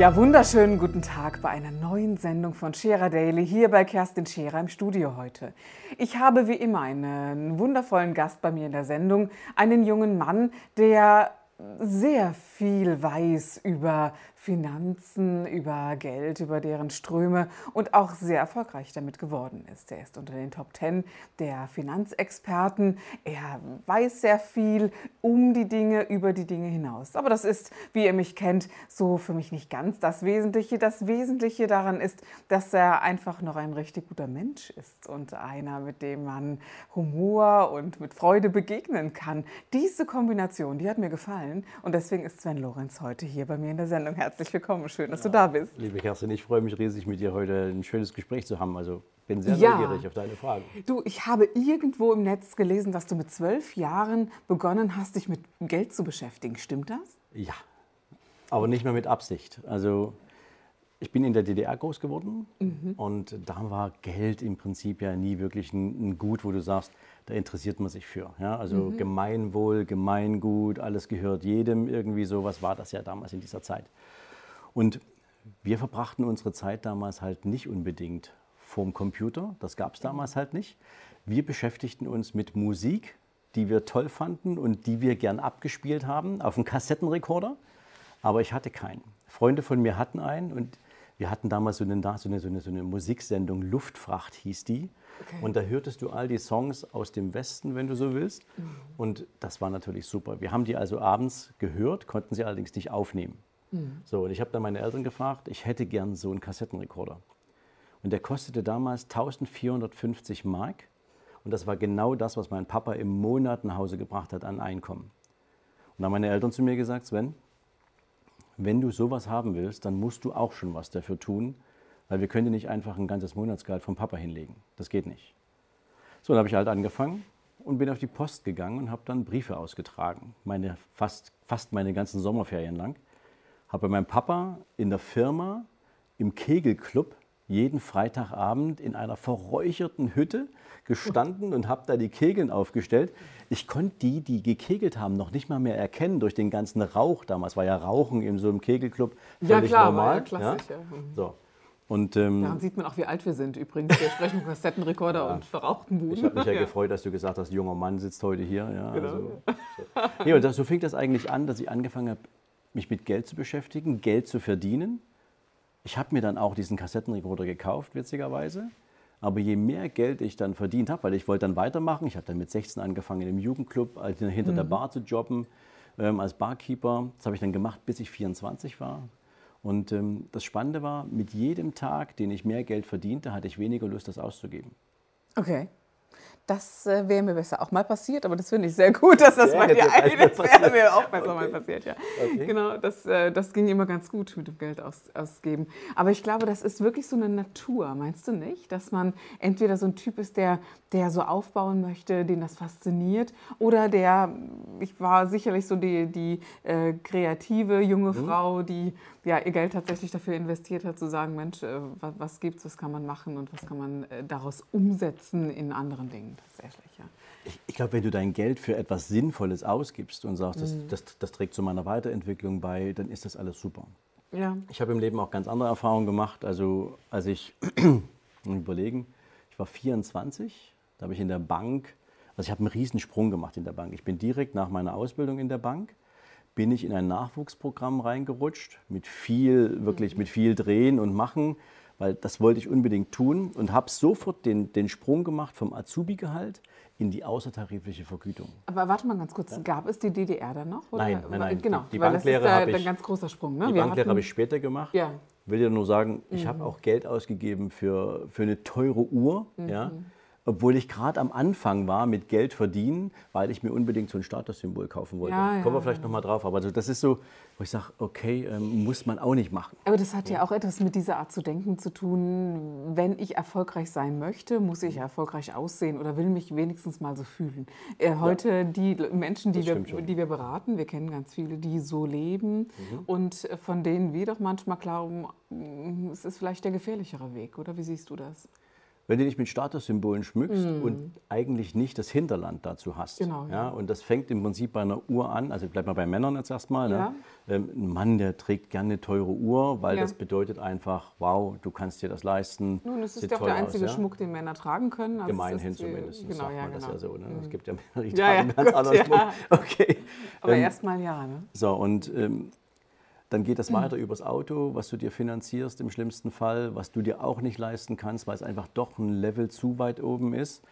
Ja, wunderschönen guten Tag bei einer neuen Sendung von Scherer Daily hier bei Kerstin Scherer im Studio heute. Ich habe wie immer einen wundervollen Gast bei mir in der Sendung, einen jungen Mann, der sehr viel weiß über Finanzen, über Geld, über deren Ströme und auch sehr erfolgreich damit geworden ist. Er ist unter den Top Ten der Finanzexperten. Er weiß sehr viel um die Dinge, über die Dinge hinaus. Aber das ist, wie ihr mich kennt, so für mich nicht ganz das Wesentliche. Das Wesentliche daran ist, dass er einfach noch ein richtig guter Mensch ist und einer, mit dem man Humor und mit Freude begegnen kann. Diese Kombination, die hat mir gefallen und deswegen ist Sven Lorenz heute hier bei mir in der Sendung. Herzlich willkommen, schön, dass ja, du da bist. Liebe Kerstin, ich freue mich riesig, mit dir heute ein schönes Gespräch zu haben. Also bin sehr ja. neugierig auf deine Fragen. Du, ich habe irgendwo im Netz gelesen, dass du mit zwölf Jahren begonnen hast, dich mit Geld zu beschäftigen. Stimmt das? Ja, aber nicht mehr mit Absicht. Also ich bin in der DDR groß geworden mhm. und da war Geld im Prinzip ja nie wirklich ein, Gut, wo du sagst, da interessiert man sich für. Ja? Also mhm. Gemeinwohl, Gemeingut, alles gehört jedem irgendwie so, was war das ja damals in dieser Zeit. Und wir verbrachten unsere Zeit damals halt nicht unbedingt vorm Computer, das gab es damals halt nicht. Wir beschäftigten uns mit Musik, die wir toll fanden und die wir gern abgespielt haben auf einem Kassettenrekorder, aber ich hatte keinen. Freunde von mir hatten einen und wir hatten damals so eine, so eine, so eine, so eine Musiksendung, Luftfracht hieß die. Okay. Und da hörtest du all die Songs aus dem Westen, wenn du so willst. Mhm. Und das war natürlich super. Wir haben die also abends gehört, konnten sie allerdings nicht aufnehmen. Mhm. So, und ich habe dann meine Eltern gefragt, ich hätte gern so einen Kassettenrekorder. Und der kostete damals 1450 Mark. Und das war genau das, was mein Papa im Monat nach Hause gebracht hat an Einkommen. Und dann haben meine Eltern zu mir gesagt, Sven, wenn du sowas haben willst, dann musst du auch schon was dafür tun, weil wir können dir nicht einfach ein ganzes Monatsgehalt vom Papa hinlegen. Das geht nicht. So, dann habe ich halt angefangen und bin auf die Post gegangen und habe dann Briefe ausgetragen, meine, fast, fast meine ganzen Sommerferien lang habe bei meinem Papa in der Firma im Kegelclub jeden Freitagabend in einer verräucherten Hütte gestanden und habe da die Kegeln aufgestellt. Ich konnte die, die gekegelt haben, noch nicht mal mehr erkennen durch den ganzen Rauch. Damals war ja Rauchen in so einem Kegelclub völlig ja, klar, normal. Ja, klassisch, ja. Mhm. So. Und, ähm, Daran sieht man auch, wie alt wir sind übrigens. Wir sprechen von Kassettenrekorder ja. und verrauchten Buden. Ich habe mich ja, ja, gefreut, dass du gesagt hast, junger Mann sitzt heute hier. Ja, genau. also, so. nee, und das, so fing das eigentlich an, dass ich angefangen habe, mich mit Geld zu beschäftigen, Geld zu verdienen. Ich habe mir dann auch diesen Kassettenrekorder gekauft, witzigerweise. Aber je mehr Geld ich dann verdient habe, weil ich wollte dann weitermachen, ich habe dann mit 16 angefangen im Jugendclub also hinter mhm. der Bar zu jobben ähm, als Barkeeper. Das habe ich dann gemacht, bis ich 24 war. Und ähm, das Spannende war, mit jedem Tag, den ich mehr Geld verdiente, hatte ich weniger Lust, das auszugeben. Okay. Das äh, wäre mir besser auch mal passiert, aber das finde ich sehr gut, dass das ja, bei dir Das wäre mir auch besser okay. mal passiert, ja. Okay. Genau, das, äh, das ging immer ganz gut mit dem Geld aus, ausgeben. Aber ich glaube, das ist wirklich so eine Natur, meinst du nicht? Dass man entweder so ein Typ ist, der, der so aufbauen möchte, den das fasziniert, oder der, ich war sicherlich so die, die äh, kreative junge mhm. Frau, die ja, ihr Geld tatsächlich dafür investiert hat, zu sagen, Mensch, äh, was, was gibt es, was kann man machen und was kann man äh, daraus umsetzen in anderen Dingen tatsächlich. Ja. Ich, ich glaube, wenn du dein Geld für etwas Sinnvolles ausgibst und sagst, mhm. das, das, das, trägt zu meiner Weiterentwicklung bei, dann ist das alles super. Ja. Ich habe im Leben auch ganz andere Erfahrungen gemacht. Also als ich, überlegen, ich war 24, da habe ich in der Bank, also ich habe einen Riesensprung gemacht in der Bank. Ich bin direkt nach meiner Ausbildung in der Bank bin ich in ein Nachwuchsprogramm reingerutscht mit viel, wirklich mit viel Drehen und Machen, weil das wollte ich unbedingt tun und habe sofort den, den Sprung gemacht vom Azubi-Gehalt in die außertarifliche Vergütung. Aber warte mal ganz kurz, ja? gab es die DDR dann noch? Oder? Nein, nein, nein. Genau, die, die Banklehre habe ich, ein ganz großer Sprung. Ne? Die Banklehre habe ich später gemacht. Ja. Will dir nur sagen, ich mhm. habe auch Geld ausgegeben für, für eine teure Uhr. Mhm. Ja? Obwohl ich gerade am Anfang war mit Geld verdienen, weil ich mir unbedingt so ein Statussymbol kaufen wollte. Ja, ja, Kommen wir vielleicht ja. nochmal drauf. Aber also das ist so, wo ich sage, okay, ähm, muss man auch nicht machen. Aber das hat ja auch etwas mit dieser Art zu denken zu tun. Wenn ich erfolgreich sein möchte, muss ich erfolgreich aussehen oder will mich wenigstens mal so fühlen. Äh, heute die Menschen, die Das wir, die wir beraten, wir kennen ganz viele, die so leben Mhm. und von denen wir doch manchmal glauben, mm, es ist vielleicht der gefährlichere Weg, oder? Wie siehst du das? Wenn du dich mit Statussymbolen schmückst und eigentlich nicht das Hinterland dazu hast. Genau, ja. Und das fängt im Prinzip bei einer Uhr an, also bleibt mal bei Männern jetzt erstmal. Ja. Ne? Ähm, ein Mann, der trägt gerne eine teure Uhr, weil Ja. das bedeutet einfach, wow, du kannst dir das leisten. Nun, es ist sieht ja auch toll der einzige aus? Schmuck, den Männer tragen können. Also Gemeinhin äh, zumindest, Genau, sagt ja, man das genau. ja so. Ne? Es gibt ja Männer, die tragen ganz gut, anderen. Schmuck. Okay. Aber Ähm, erstmal ja, ne? So, und ähm, dann geht das weiter übers Auto, was du dir finanzierst im schlimmsten Fall, was du dir auch nicht leisten kannst, weil es einfach doch ein Level zu weit oben ist.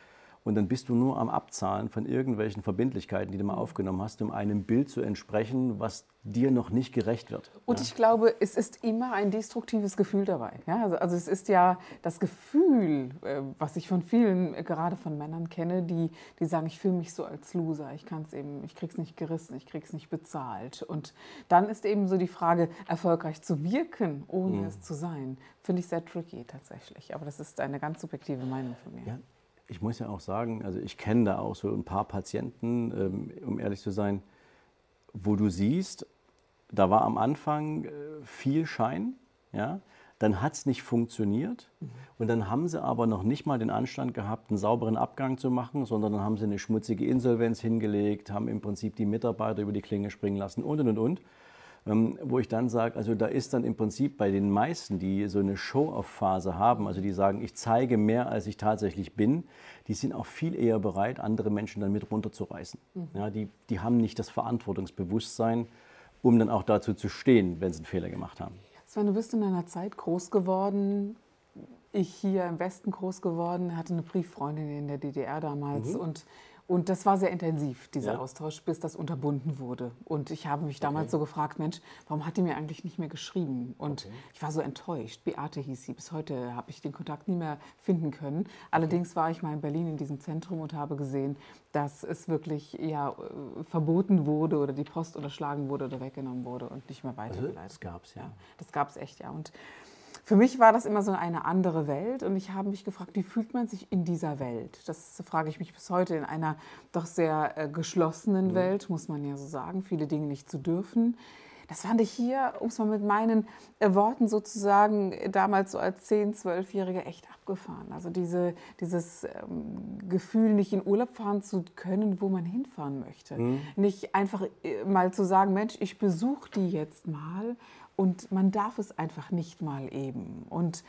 Und dann bist du nur am Abzahlen von irgendwelchen Verbindlichkeiten, die du mal aufgenommen hast, um einem Bild zu entsprechen, was dir noch nicht gerecht wird. Und ich glaube, es ist immer ein destruktives Gefühl dabei. Ja? Also, also es ist ja das Gefühl, äh, was ich von vielen, äh, gerade von Männern kenne, die, die sagen, ich fühle mich so als Loser, ich kann es eben, ich krieg's nicht gerissen, ich krieg's nicht bezahlt. Und dann ist eben so die Frage, erfolgreich zu wirken, ohne es zu sein, finde ich sehr tricky tatsächlich. Aber das ist eine ganz subjektive Meinung von mir. Ja, ich muss ja auch sagen, also ich kenne da auch so ein paar Patienten, ähm, um ehrlich zu sein, wo du siehst, da war am Anfang äh, viel Schein, ja, dann hat es nicht funktioniert. Und dann haben sie aber noch nicht mal den Anstand gehabt, einen sauberen Abgang zu machen, sondern dann haben sie eine schmutzige Insolvenz hingelegt, haben im Prinzip die Mitarbeiter über die Klinge springen lassen und und und und. Ähm, wo ich dann sage, also da ist dann im Prinzip bei den meisten, die so eine Show-off-Phase haben, also die sagen, ich zeige mehr, als ich tatsächlich bin, die sind auch viel eher bereit, andere Menschen dann mit runterzureißen. Ja, die, die haben nicht das Verantwortungsbewusstsein, um dann auch dazu zu stehen, wenn sie einen Fehler gemacht haben. Sven, du bist in einer Zeit groß geworden, ich hier im Westen groß geworden, hatte eine Brieffreundin in der DDR damals und, und das war sehr intensiv, dieser Ja. Austausch, bis das unterbunden wurde. Und ich habe mich damals so gefragt, Mensch, warum hat die mir eigentlich nicht mehr geschrieben? Und ich war so enttäuscht. Beate hieß sie. Bis heute habe ich den Kontakt nie mehr finden können. Allerdings war ich mal in Berlin in diesem Zentrum und habe gesehen, dass es wirklich ja, äh, verboten wurde oder die Post unterschlagen wurde oder weggenommen wurde und nicht mehr weitergeleitet. das gab's, ja. Das gab es echt, ja. Und für mich war das immer so eine andere Welt und ich habe mich gefragt, wie fühlt man sich in dieser Welt? Das frage ich mich bis heute in einer doch sehr äh, geschlossenen Welt, muss man ja so sagen, viele Dinge nicht zu dürfen. Das fand ich hier, um es mal mit meinen äh, Worten sozusagen, äh, damals so als 10-, 12-Jährige echt abgefahren. Also diese, dieses ähm, Gefühl, nicht in Urlaub fahren zu können, wo man hinfahren möchte. Nicht einfach äh, mal zu sagen, Mensch, ich besuche die jetzt mal und man darf es einfach nicht mal eben. Und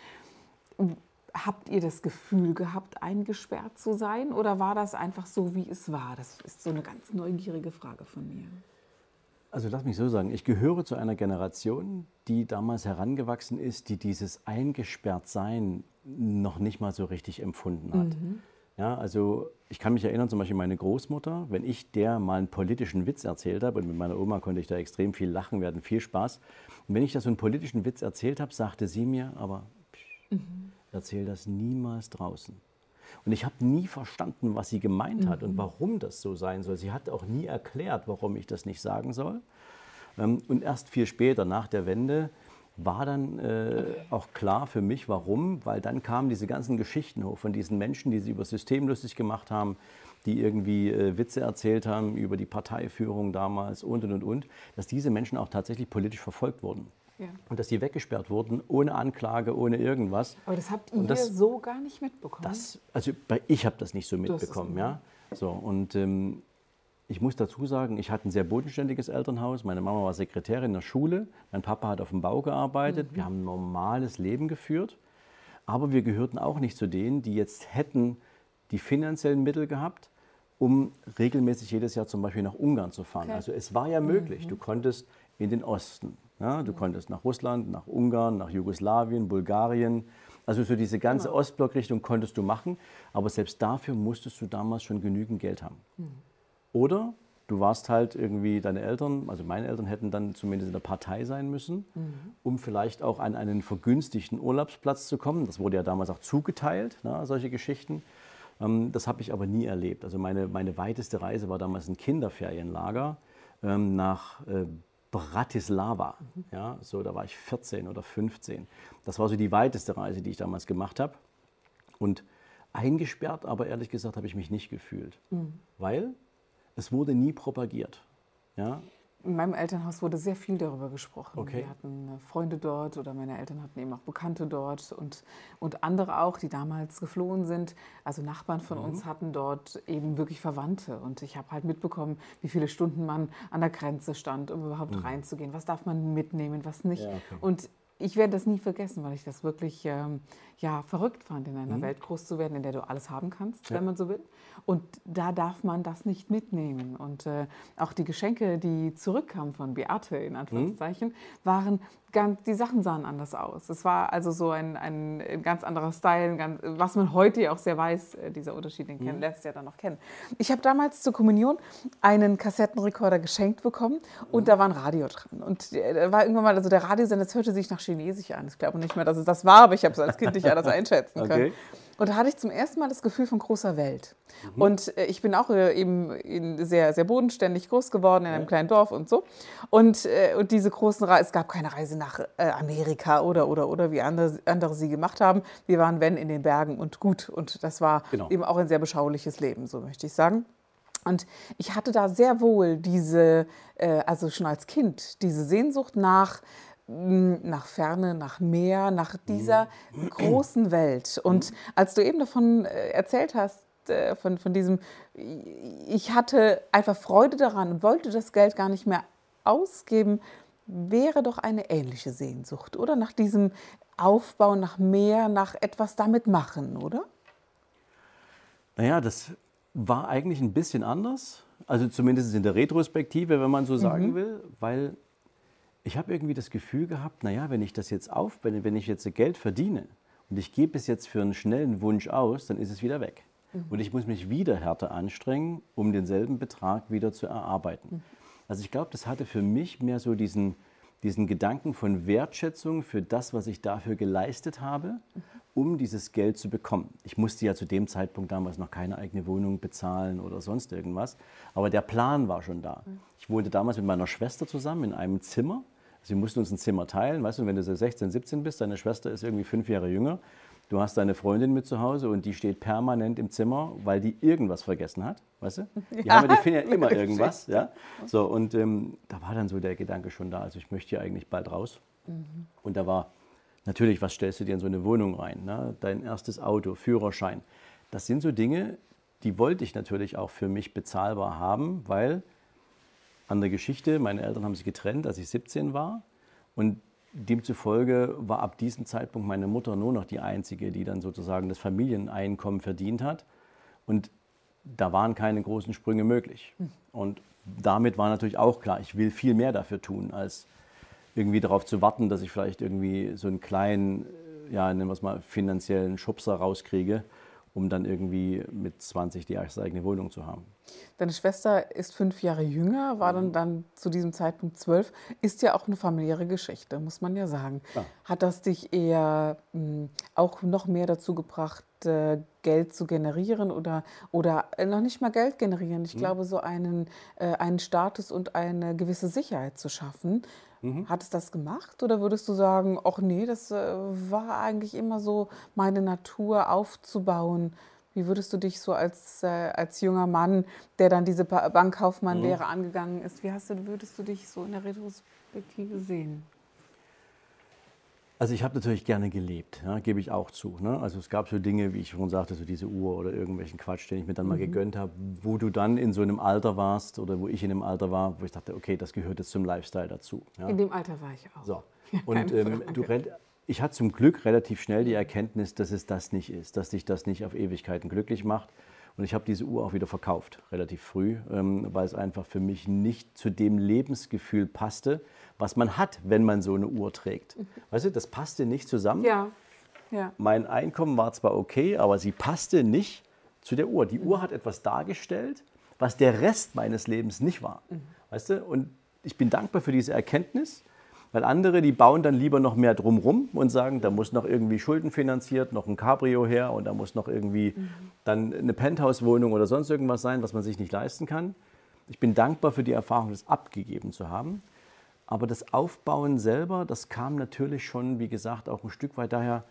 habt ihr das Gefühl gehabt, eingesperrt zu sein oder war das einfach so, wie es war? Das ist so eine ganz neugierige Frage von mir. Also lass mich so sagen, ich gehöre zu einer Generation, die damals herangewachsen ist, die dieses Eingesperrtsein noch nicht mal so richtig empfunden hat. Ja, also ich kann mich erinnern, zum Beispiel meine Großmutter, wenn ich der mal einen politischen Witz erzählt habe, und mit meiner Oma konnte ich da extrem viel lachen, wir hatten viel Spaß. Und wenn ich da so einen politischen Witz erzählt habe, sagte sie mir, aber psch, erzähl das niemals draußen. Und ich habe nie verstanden, was sie gemeint hat und warum das so sein soll. Sie hat auch nie erklärt, warum ich das nicht sagen soll. Ähm, Und erst viel später, nach der Wende, war dann äh, auch klar für mich, warum, weil dann kamen diese ganzen Geschichten hoch von diesen Menschen, die sich über das System lustig gemacht haben, die irgendwie äh, Witze erzählt haben über die Parteiführung damals und und und und, dass diese Menschen auch tatsächlich politisch verfolgt wurden. Ja. Und dass die weggesperrt wurden, ohne Anklage, ohne irgendwas. Aber das habt ihr das- so gar nicht mitbekommen. Das, also bei- ich habe das nicht so mitbekommen, ja. So, und ähm, ich muss dazu sagen, ich hatte ein sehr bodenständiges Elternhaus. Meine Mama war Sekretärin in der Schule, mein Papa hat auf dem Bau gearbeitet. Wir haben ein normales Leben geführt. Aber wir gehörten auch nicht zu denen, die jetzt hätten die finanziellen Mittel gehabt, um regelmäßig jedes Jahr zum Beispiel nach Ungarn zu fahren. Okay. Also es war ja möglich. Du konntest in den Osten, ja, du konntest nach Russland, nach Ungarn, nach Jugoslawien, Bulgarien. Also so diese ganze Ostblockrichtung konntest du machen. Aber selbst dafür musstest du damals schon genügend Geld haben. Oder du warst halt irgendwie, deine Eltern, also meine Eltern hätten dann zumindest in der Partei sein müssen, um vielleicht auch an einen vergünstigten Urlaubsplatz zu kommen. Das wurde ja damals auch zugeteilt, ne, solche Geschichten. Ähm, das habe ich aber nie erlebt. Also meine, meine weiteste Reise war damals ein Kinderferienlager ähm, nach äh, Bratislava. Mhm. Ja, so, da war ich 14 oder 15. Das war so die weiteste Reise, die ich damals gemacht habe. Und eingesperrt, aber ehrlich gesagt habe ich mich nicht gefühlt, mhm. weil es wurde nie propagiert. Ja, in meinem Elternhaus wurde sehr viel darüber gesprochen. Okay. Wir hatten äh, Freunde dort oder meine Eltern hatten eben auch Bekannte dort und, und andere auch, die damals geflohen sind. Also Nachbarn von mhm. uns hatten dort eben wirklich Verwandte. Und ich habe halt mitbekommen, wie viele Stunden man an der Grenze stand, um überhaupt mhm. reinzugehen. Was darf man mitnehmen, was nicht. Ja, okay. Und ich werde das nie vergessen, weil ich das wirklich ähm, ja, verrückt fand, in einer mhm. Welt groß zu werden, in der du alles haben kannst, ja. wenn man so will. Und da darf man das nicht mitnehmen. Und äh, auch die Geschenke, die zurückkamen von Beate, in Anführungszeichen, mhm. waren ganz, die Sachen sahen anders aus. Es war also so ein, ein, ein ganz anderer Style, ganz, was man heute ja auch sehr weiß, äh, dieser Unterschied, den mhm. lässt ja dann noch kennen. Ich habe damals zur Kommunion einen Kassettenrekorder geschenkt bekommen und mhm. da war ein Radio dran. Und äh, da war irgendwann mal, also der Radiosender, das hörte sich nach Chinesisch an. Ich glaube nicht mehr, dass es das war, aber ich habe es als Kind nicht anders einschätzen können. Okay. Und da hatte ich zum ersten Mal das Gefühl von großer Welt. Mhm. Und äh, ich bin auch äh, eben sehr, sehr bodenständig groß geworden in einem ja. kleinen Dorf und so. Und, äh, und diese großen Reisen, es gab keine Reise nach äh, Amerika oder, oder, oder wie andere, andere sie gemacht haben. Wir waren, wenn, in den Bergen und gut. Und das war genau. eben auch ein sehr beschauliches Leben, so möchte ich sagen. Und ich hatte da sehr wohl diese, äh, also schon als Kind, diese Sehnsucht nach nach Ferne, nach Meer, nach dieser mhm. großen Welt. Und als du eben davon äh, erzählt hast, äh, von, von diesem, ich hatte einfach Freude daran und wollte das Geld gar nicht mehr ausgeben, wäre doch eine ähnliche Sehnsucht, oder? Nach diesem Aufbau, nach mehr, nach etwas damit machen, oder? Naja, das war eigentlich ein bisschen anders. Also zumindest in der Retrospektive, wenn man so sagen mhm. will, weil ich habe irgendwie das Gefühl gehabt, naja, wenn ich das jetzt auf, wenn ich jetzt Geld verdiene und ich gebe es jetzt für einen schnellen Wunsch aus, dann ist es wieder weg. Mhm. Und ich muss mich wieder härter anstrengen, um denselben Betrag wieder zu erarbeiten. Mhm. Also ich glaube, das hatte für mich mehr so diesen, diesen Gedanken von Wertschätzung für das, was ich dafür geleistet habe, mhm. um dieses Geld zu bekommen. Ich musste ja zu dem Zeitpunkt damals noch keine eigene Wohnung bezahlen oder sonst irgendwas, aber der Plan war schon da. Mhm. Ich wohnte damals mit meiner Schwester zusammen in einem Zimmer. Sie mussten uns ein Zimmer teilen, weißt du, wenn du so 16, 17 bist, deine Schwester ist irgendwie fünf Jahre jünger, du hast deine Freundin mit zu Hause und die steht permanent im Zimmer, weil die irgendwas vergessen hat, weißt du? Die, ja, haben, die finden ja immer irgendwas, ja. So, und ähm, da war dann so der Gedanke schon da, also ich möchte hier eigentlich bald raus. Mhm. Und da war natürlich, was stellst du dir in so eine Wohnung rein? Ne? Dein erstes Auto, Führerschein. Das sind so Dinge, die wollte ich natürlich auch für mich bezahlbar haben, weil an der Geschichte. Meine Eltern haben sich getrennt, als ich 17 war. Und demzufolge war ab diesem Zeitpunkt meine Mutter nur noch die Einzige, die dann sozusagen das Familieneinkommen verdient hat. Und da waren keine großen Sprünge möglich. Und damit war natürlich auch klar, ich will viel mehr dafür tun, als irgendwie darauf zu warten, dass ich vielleicht irgendwie so einen kleinen, ja, nennen wir es mal, finanziellen Schubser rauskriege um dann irgendwie mit 20 die erste eigene Wohnung zu haben. Deine Schwester ist fünf Jahre jünger, war dann, mhm. dann zu diesem Zeitpunkt zwölf. Ist ja auch eine familiäre Geschichte, muss man ja sagen. Ja. Hat das dich eher mh, hm, auch noch mehr dazu gebracht, äh, Geld zu generieren oder, oder äh, noch nicht mal Geld generieren? Ich mhm. glaube, so einen, äh, einen Status und eine gewisse Sicherheit zu schaffen. Mhm. Hat es das gemacht oder würdest du sagen, ach nee, das äh, war eigentlich immer so meine Natur aufzubauen? Wie würdest du dich so als, äh, als junger Mann, der dann diese Bankkaufmann-Lehre mhm. angegangen ist, wie hast du, würdest du dich so in der Retrospektive sehen? Also ich habe natürlich gerne gelebt, ja, gebe ich auch zu. Ne? Also es gab so Dinge, wie ich schon sagte, so diese Uhr oder irgendwelchen Quatsch, den ich mir dann mal mhm. gegönnt habe, wo du dann in so einem Alter warst oder wo ich in einem Alter war, wo ich dachte, okay, das gehört jetzt zum Lifestyle dazu. Ja? In dem Alter war ich auch. So. Und ähm, du, ich hatte zum Glück relativ schnell die Erkenntnis, dass es das nicht ist, dass dich das nicht auf Ewigkeiten glücklich macht. Und ich habe diese Uhr auch wieder verkauft, relativ früh, ähm, weil es einfach für mich nicht zu dem Lebensgefühl passte, was man hat, wenn man so eine Uhr trägt. Weißt du, das passte nicht zusammen. Ja. ja. Mein Einkommen war zwar okay, aber sie passte nicht zu der Uhr. Die Uhr hat etwas dargestellt, was der Rest meines Lebens nicht war. Mhm. Weißt du? Und ich bin dankbar für diese Erkenntnis. Weil andere, die bauen dann lieber noch mehr drumrum und sagen, da muss noch irgendwie schuldenfinanziert, noch ein Cabrio her und da muss noch irgendwie mhm. dann eine Penthouse-Wohnung oder sonst irgendwas sein, was man sich nicht leisten kann. Ich bin dankbar für die Erfahrung, das abgegeben zu haben. Aber das Aufbauen selber, das kam natürlich schon, wie gesagt, auch ein Stück weit daher,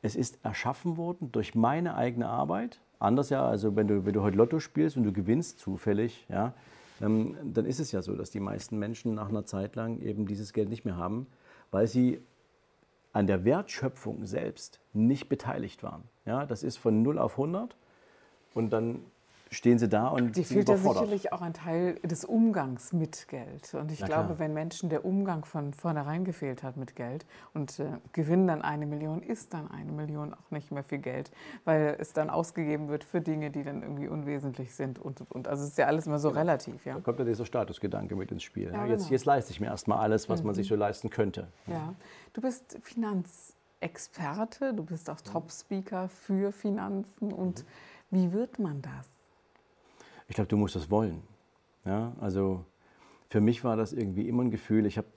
es ist erschaffen worden durch meine eigene Arbeit. Anders ja, also wenn du, wenn du heute Lotto spielst und du gewinnst zufällig, ja, ähm, dann ist es ja so, dass die meisten Menschen nach einer Zeit lang eben dieses Geld nicht mehr haben, weil sie an der Wertschöpfung selbst nicht beteiligt waren. Ja, das ist von 0 auf 100 und dann stehen sie da und Die fehlt ja sicherlich auch ein Teil des Umgangs mit Geld. Und ich Na glaube, klar. wenn Menschen der Umgang von vornherein gefehlt hat mit Geld und äh, gewinnen dann eine Million, ist dann eine Million auch nicht mehr viel Geld, weil es dann ausgegeben wird für Dinge, die dann irgendwie unwesentlich sind und und. Also es ist ja alles immer so genau. relativ. Ja? Da kommt ja dieser Statusgedanke mit ins Spiel. Ja, jetzt, genau. jetzt leiste ich mir erstmal alles, was mhm. man sich so leisten könnte. Ja. Du bist Finanzexperte, du bist auch mhm. Top-Speaker für Finanzen und mhm. wie wird man das? Ich glaube, du musst das wollen. Ja, also für mich war das irgendwie immer ein Gefühl, ich habe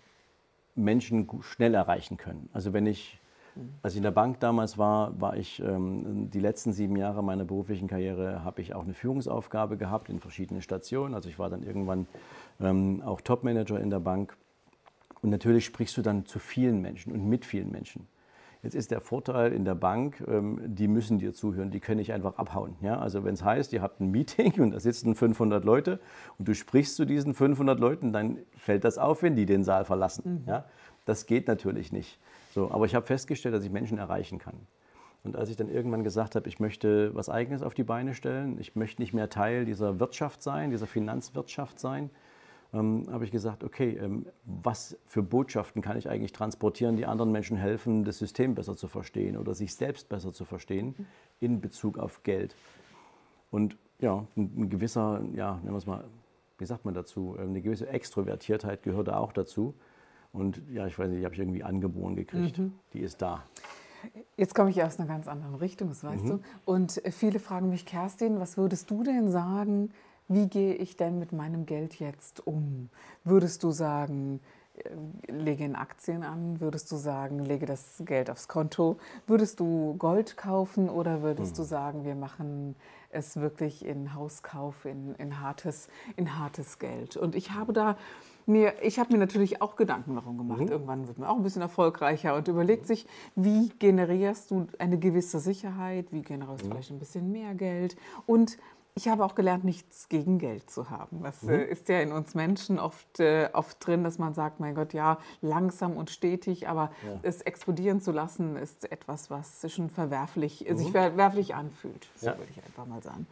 Menschen schnell erreichen können. Also wenn ich, als ich in der Bank damals war, war ich ähm, die letzten sieben Jahre meiner beruflichen Karriere, habe ich auch eine Führungsaufgabe gehabt in verschiedenen Stationen. Also ich war dann irgendwann ähm, auch Topmanager in der Bank. Und natürlich sprichst du dann zu vielen Menschen und mit vielen Menschen. Jetzt ist der Vorteil in der Bank, ähm, die müssen dir zuhören, die können nicht einfach abhauen. Ja? Also wenn es heißt, ihr habt ein Meeting und da sitzen 500 Leute und du sprichst zu diesen 500 Leuten, dann fällt das auf, wenn die den Saal verlassen. Mhm. Ja? Das geht natürlich nicht. So, aber ich habe festgestellt, dass ich Menschen erreichen kann. Und als ich dann irgendwann gesagt habe, ich möchte was Eigenes auf die Beine stellen, ich möchte nicht mehr Teil dieser Wirtschaft sein, dieser Finanzwirtschaft sein, ähm, habe ich gesagt, okay, ähm, was für Botschaften kann ich eigentlich transportieren, die anderen Menschen helfen, das System besser zu verstehen oder sich selbst besser zu verstehen in Bezug auf Geld. Und ja, ein, ein gewisser, ja, nennen wir es mal, wie sagt man dazu, ähm, eine gewisse Extrovertiertheit gehört da auch dazu. Und ja, ich weiß nicht, die habe ich irgendwie angeboren gekriegt. Mhm. Die ist da. Jetzt komme ich aus einer ganz anderen Richtung, das weißt mhm. du. Und viele fragen mich, Kerstin, was würdest du denn sagen, wie gehe ich denn mit meinem Geld jetzt um? Würdest du sagen, äh, lege in Aktien an? Würdest du sagen, lege das Geld aufs Konto? Würdest du Gold kaufen oder würdest hm. du sagen, wir machen es wirklich in Hauskauf, in, in, hartes, in hartes Geld? Und ich habe da mir, ich habe mir natürlich auch Gedanken darum gemacht. Mhm. Irgendwann wird man auch ein bisschen erfolgreicher und überlegt sich, wie generierst du eine gewisse Sicherheit, wie generierst du mhm. vielleicht ein bisschen mehr Geld und ich habe auch gelernt, nichts gegen Geld zu haben. Das mhm. Äh, ist ja in uns Menschen oft, äh, oft drin, dass man sagt, mein Gott, ja, langsam und stetig, aber ja. es explodieren zu lassen, ist etwas, was schon verwerflich, mhm. sich verwerflich anfühlt. So ja. würde ich einfach mal sagen.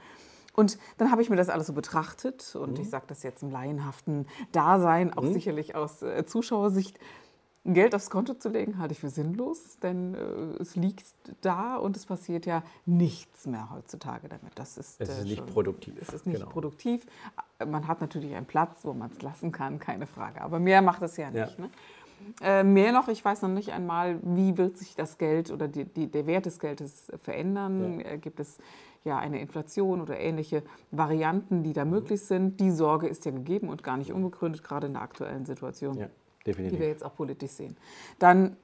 Und dann habe ich mir das alles so betrachtet und mhm. ich sage das jetzt im laienhaften Dasein, auch mhm. sicherlich aus äh, Zuschauersicht. Geld aufs Konto zu legen, halte ich für sinnlos, denn äh, es liegt da und es passiert ja nichts mehr heutzutage damit. Das ist, es ist äh, nicht schon, produktiv. Es ist nicht genau. produktiv. Man hat natürlich einen Platz, wo man es lassen kann, keine Frage. Aber mehr macht es ja nicht. Ja. Ne? Äh, mehr noch, ich weiß noch nicht einmal, wie wird sich das Geld oder die, die, der Wert des Geldes verändern. Ja. Äh, gibt es ja eine Inflation oder ähnliche Varianten, die da mhm. möglich sind? Die Sorge ist ja gegeben und gar nicht unbegründet, gerade in der aktuellen Situation. Ja. Definitiv. die wir jetzt auch politisch sehen. Dann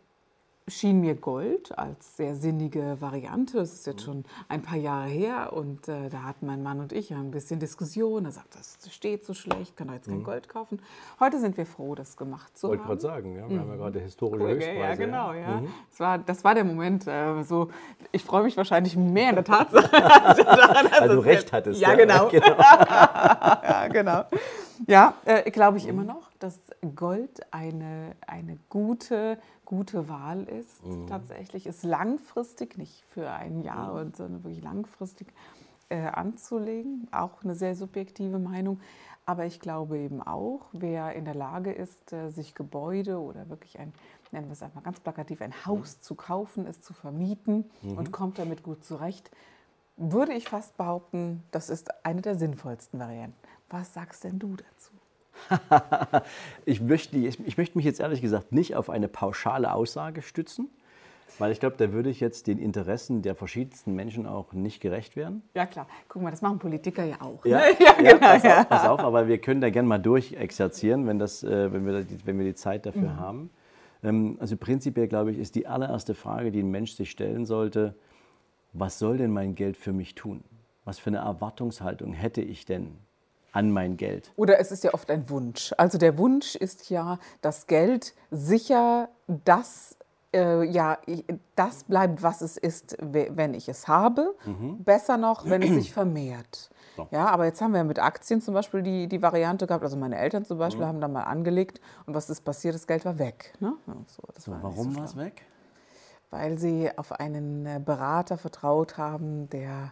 schien mir Gold als sehr sinnige Variante. Das ist jetzt schon ein paar Jahre her und äh, da hatten mein Mann und ich ein bisschen Diskussion. Er sagt, das steht so schlecht, kann er jetzt kein mhm. Gold kaufen. Heute sind wir froh, das gemacht zu Wollte haben. Wollte gerade sagen, ja, wir mhm. haben ja mhm. gerade historische cool, Höchstpreise. Ja, genau. Ja. Mhm. Das, war, das war der Moment. Äh, so, ich freue mich wahrscheinlich mehr in der Tatsache. daran, Weil du recht hattest. Ja, genau. genau. ja, genau. Ja, äh, glaube ich mhm. immer noch, dass Gold eine, eine gute, gute Wahl ist. Mhm. Tatsächlich ist langfristig, nicht für ein Jahr, mhm. sondern wirklich langfristig äh, anzulegen. Auch eine sehr subjektive Meinung. Aber ich glaube eben auch, wer in der Lage ist, äh, sich Gebäude oder wirklich ein, nennen wir es einfach ganz plakativ, ein Haus mhm. zu kaufen, es zu vermieten mhm. und kommt damit gut zurecht, würde ich fast behaupten, das ist eine der sinnvollsten Varianten. Was sagst denn du dazu? ich, möchte, ich, möchte mich jetzt ehrlich gesagt nicht auf eine pauschale Aussage stützen. Weil ich glaube, da würde ich jetzt den Interessen der verschiedensten Menschen auch nicht gerecht werden. Ja, klar. Guck mal, das machen Politiker ja auch. Ja, ne? ja, genau, pass, auf, pass auf, aber wir können da gerne mal durchexerzieren, wenn, das, äh, wenn, wir, die, wenn wir die Zeit dafür mhm. haben. Ähm, also prinzipiell, glaube ich, ist die allererste Frage, die ein Mensch sich stellen sollte, was soll denn mein Geld für mich tun? Was für eine Erwartungshaltung hätte ich denn an mein Geld? Oder es ist ja oft ein Wunsch. Also der Wunsch ist ja, dass Geld sicher das äh, ja, das bleibt, was es ist, wenn ich es habe. Mhm. Besser noch, wenn es sich vermehrt. So. Ja, aber jetzt haben wir mit Aktien zum Beispiel die, die Variante gehabt. Also meine Eltern zum Beispiel mhm. haben da mal angelegt und was ist passiert? Das Geld war weg. Ne? So, so, war warum so war es weg? Weil sie auf einen äh, Berater vertraut haben, der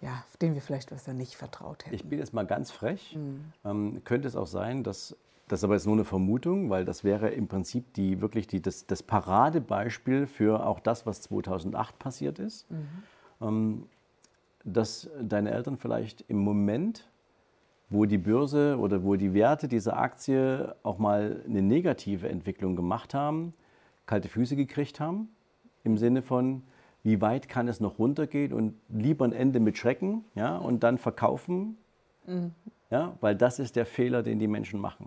ja, den wir vielleicht besser nicht vertraut hätten. Ich bin jetzt mal ganz frech. Mhm. Ähm, könnte es auch sein, dass das ist aber jetzt nur eine Vermutung, weil das wäre im Prinzip die, wirklich die, das, das Paradebeispiel für auch das, was 2008 passiert ist. Mhm. Ähm, dass deine Eltern vielleicht im Moment, wo die Börse oder wo die Werte dieser Aktie auch mal eine negative Entwicklung gemacht haben, kalte Füße gekriegt haben, im Sinne von, wie weit kann es noch runtergehen und lieber ein Ende mit Schrecken ja, und dann verkaufen, mhm. ja, weil das ist der Fehler, den die Menschen machen.